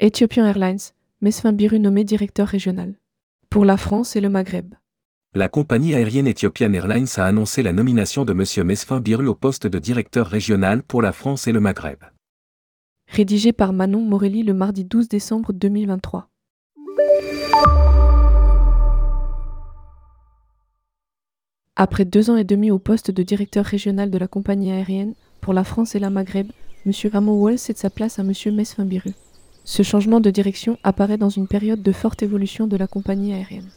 Ethiopian Airlines, Mesfin Biru nommé directeur régional. Pour la France et le Maghreb. La compagnie aérienne Ethiopian Airlines a annoncé la nomination de M. Mesfin Biru au poste de directeur régional pour la France et le Maghreb. Rédigé par Manon Morelli le mardi 12 décembre 2023. Après deux ans et demi au poste de directeur régional de la compagnie aérienne pour la France et la Maghreb, M. Ramon Wall cède sa place à M. Mesfin Biru. Ce changement de direction apparaît dans une période de forte évolution de la compagnie aérienne.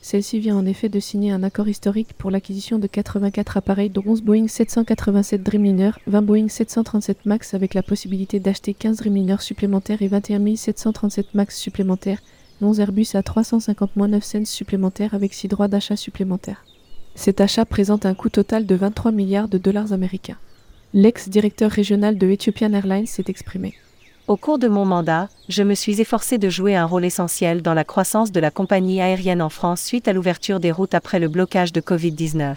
Celle-ci vient en effet de signer un accord historique pour l'acquisition de 84 appareils dont 11 Boeing 787 Dreamliner, 20 Boeing 737 MAX avec la possibilité d'acheter 15 Dreamliner supplémentaires et 21 737 MAX supplémentaires, 11 Airbus à 350-9 cents supplémentaires avec 6 droits d'achat supplémentaires. Cet achat présente un coût total de 23 milliards de dollars américains. L'ex-directeur régional de Ethiopian Airlines s'est exprimé. Au cours de mon mandat, je me suis efforcé de jouer un rôle essentiel dans la croissance de la compagnie aérienne en France suite à l'ouverture des routes après le blocage de Covid-19.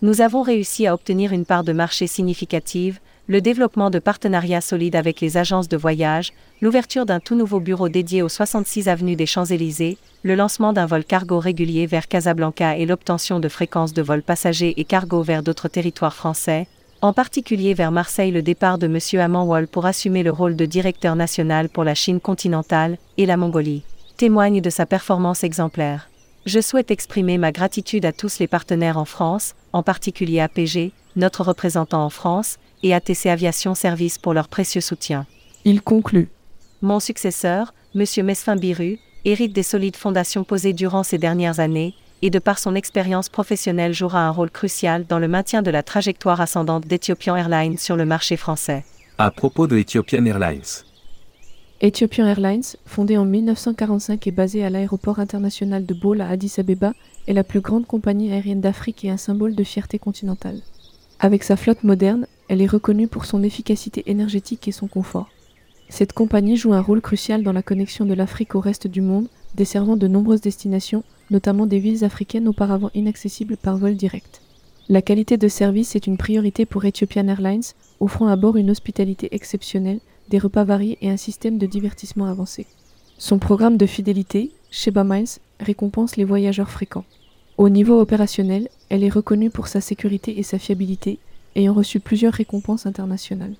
Nous avons réussi à obtenir une part de marché significative, le développement de partenariats solides avec les agences de voyage, l'ouverture d'un tout nouveau bureau dédié aux 66 avenues des Champs-Élysées, le lancement d'un vol cargo régulier vers Casablanca et l'obtention de fréquences de vols passagers et cargo vers d'autres territoires français, en particulier vers Marseille le départ de M. Amanwal pour assumer le rôle de directeur national pour la Chine continentale et la Mongolie, témoigne de sa performance exemplaire. Je souhaite exprimer ma gratitude à tous les partenaires en France, en particulier APG, notre représentant en France, et ATC Aviation Service pour leur précieux soutien. Il conclut. Mon successeur, M. Mesfin Biru, hérite des solides fondations posées durant ces dernières années, et de par son expérience professionnelle jouera un rôle crucial dans le maintien de la trajectoire ascendante d'Ethiopian Airlines sur le marché français. À propos de Ethiopian Airlines. Ethiopian Airlines, fondée en 1945 et basée à l'aéroport international de Bole à Addis Abeba, est la plus grande compagnie aérienne d'Afrique et un symbole de fierté continentale. Avec sa flotte moderne, elle est reconnue pour son efficacité énergétique et son confort. Cette compagnie joue un rôle crucial dans la connexion de l'Afrique au reste du monde, desservant de nombreuses destinations, notamment des villes africaines auparavant inaccessibles par vol direct. La qualité de service est une priorité pour Ethiopian Airlines, offrant à bord une hospitalité exceptionnelle, des repas variés et un système de divertissement avancé. Son programme de fidélité, Sheba Miles, récompense les voyageurs fréquents. Au niveau opérationnel, elle est reconnue pour sa sécurité et sa fiabilité, ayant reçu plusieurs récompenses internationales.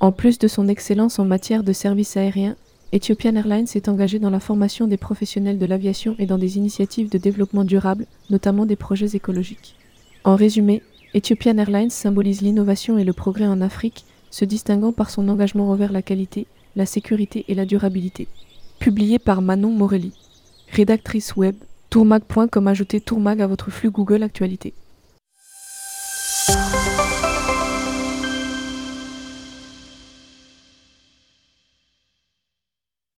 En plus de son excellence en matière de services aériens, Ethiopian Airlines s'est engagé dans la formation des professionnels de l'aviation et dans des initiatives de développement durable, notamment des projets écologiques. En résumé, Ethiopian Airlines symbolise l'innovation et le progrès en Afrique, se distinguant par son engagement envers la qualité, la sécurité et la durabilité. Publié par Manon Morelli. Rédactrice web, tourmag.com ajoutez tourmag à votre flux Google Actualité.